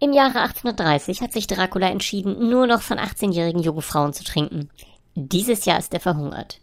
Im Jahre 1830 hat sich Dracula entschieden, nur noch von 18-jährigen jungen Frauen zu trinken. Dieses Jahr ist er verhungert.